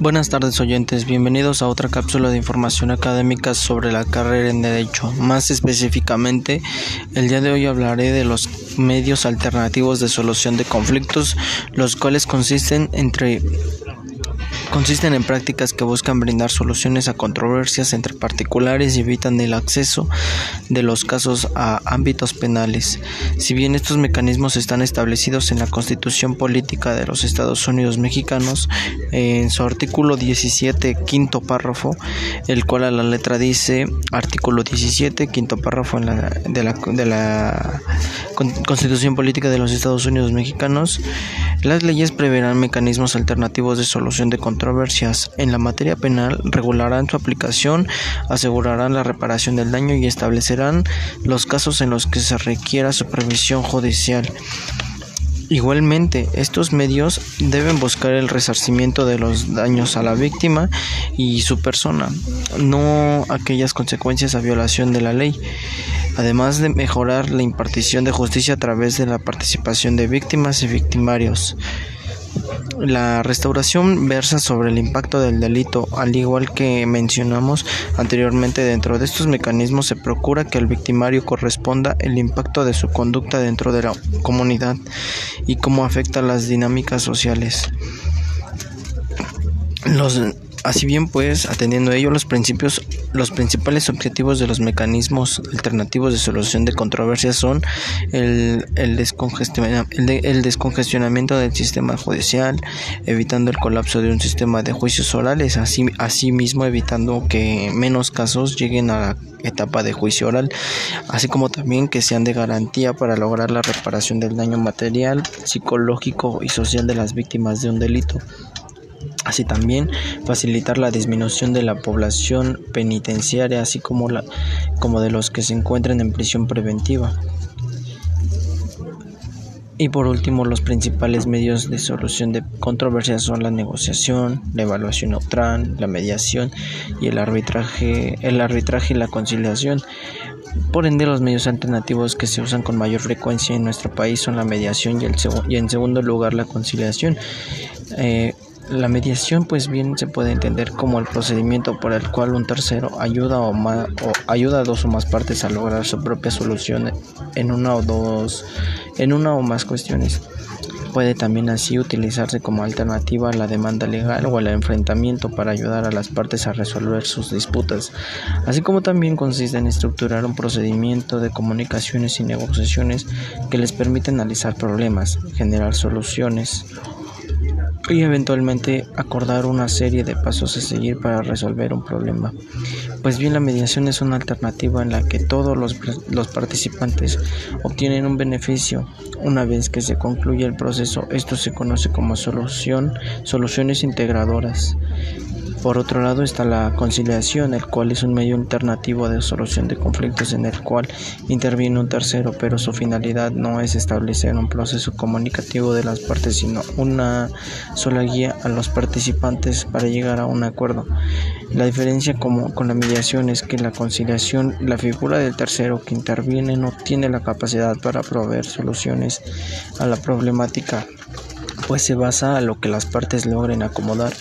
Buenas tardes oyentes, bienvenidos a otra cápsula de información académica sobre la carrera en Derecho. Más específicamente, el día de hoy hablaré de los medios alternativos de solución de conflictos, los cuales consisten entre consisten en prácticas que buscan brindar soluciones a controversias entre particulares y evitan el acceso de los casos a ámbitos penales. Si bien estos mecanismos están establecidos en la Constitución Política de los Estados Unidos Mexicanos, en su artículo 17, quinto párrafo, el cual a la letra dice artículo 17, quinto párrafo de, la, de la Constitución Política de los Estados Unidos Mexicanos, las leyes preverán mecanismos alternativos de solución de controversias controversias en la materia penal regularán su aplicación, asegurarán la reparación del daño y establecerán los casos en los que se requiera supervisión judicial. Igualmente, estos medios deben buscar el resarcimiento de los daños a la víctima y su persona, no aquellas consecuencias a violación de la ley, además de mejorar la impartición de justicia a través de la participación de víctimas y victimarios. La restauración versa sobre el impacto del delito, al igual que mencionamos anteriormente, dentro de estos mecanismos se procura que al victimario corresponda el impacto de su conducta dentro de la comunidad y cómo afecta las dinámicas sociales. Así bien, pues, atendiendo a ello, los principios, los principales objetivos de los mecanismos alternativos de solución de controversias son el, el, descongestionamiento del sistema judicial, evitando el colapso de un sistema de juicios orales, así, asimismo evitando que menos casos lleguen a la etapa de juicio oral, así como también que sean de garantía para lograr la reparación del daño material, psicológico y social de las víctimas de un delito así también facilitar la disminución de la población penitenciaria, así como, la, como de los que se encuentran en prisión preventiva. Y por último, los principales medios de solución de controversias son la negociación, la evaluación neutral, la mediación y el arbitraje, el arbitraje y la conciliación. Por ende, los medios alternativos que se usan con mayor frecuencia en nuestro país son la mediación y, el y en segundo lugar la conciliación. Eh, la mediación pues bien se puede entender como el procedimiento por el cual un tercero ayuda o, o ayuda a dos o más partes a lograr su propia solución en una o dos en una o más cuestiones. Puede también así utilizarse como alternativa a la demanda legal o al enfrentamiento para ayudar a las partes a resolver sus disputas, así como también consiste en estructurar un procedimiento de comunicaciones y negociaciones que les permite analizar problemas, generar soluciones y eventualmente acordar una serie de pasos a seguir para resolver un problema. Pues bien, la mediación es una alternativa en la que todos los, los, participantes obtienen un beneficio. Una vez que se concluye el proceso, esto se conoce como solución, soluciones integradoras. Por otro lado está la conciliación, el cual es un medio alternativo de solución de conflictos en el cual interviene un tercero, pero su finalidad no es establecer un proceso comunicativo de las partes, sino una sola guía a los participantes para llegar a un acuerdo. La diferencia con la mediación es que la conciliación, la figura del tercero que interviene no tiene la capacidad para proveer soluciones a la problemática pues se basa a lo que las partes logren acomodar.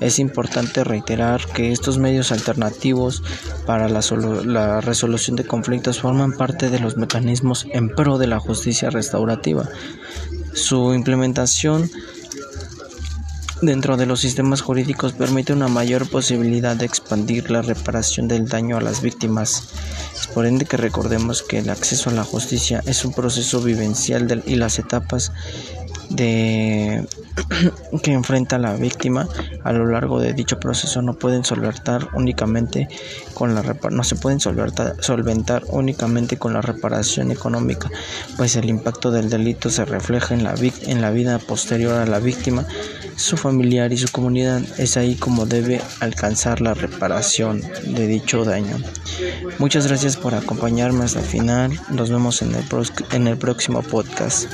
Es importante reiterar que estos medios alternativos para la, resolución de conflictos forman parte de los mecanismos en pro de la justicia restaurativa. Su implementación dentro de los sistemas jurídicos permite una mayor posibilidad de expandir la reparación del daño a las víctimas. Es por ende que recordemos que el acceso a la justicia es un proceso vivencial y las etapas de que enfrenta la víctima a lo largo de dicho proceso no pueden solventar únicamente con la no se pueden solventar, solventar únicamente con la reparación económica, pues el impacto del delito se refleja en la, en la vida posterior a la víctima, su familiar y su comunidad. Es ahí como debe alcanzar la reparación de dicho daño. Muchas gracias por acompañarme hasta el final. Nos vemos en el, en el próximo podcast.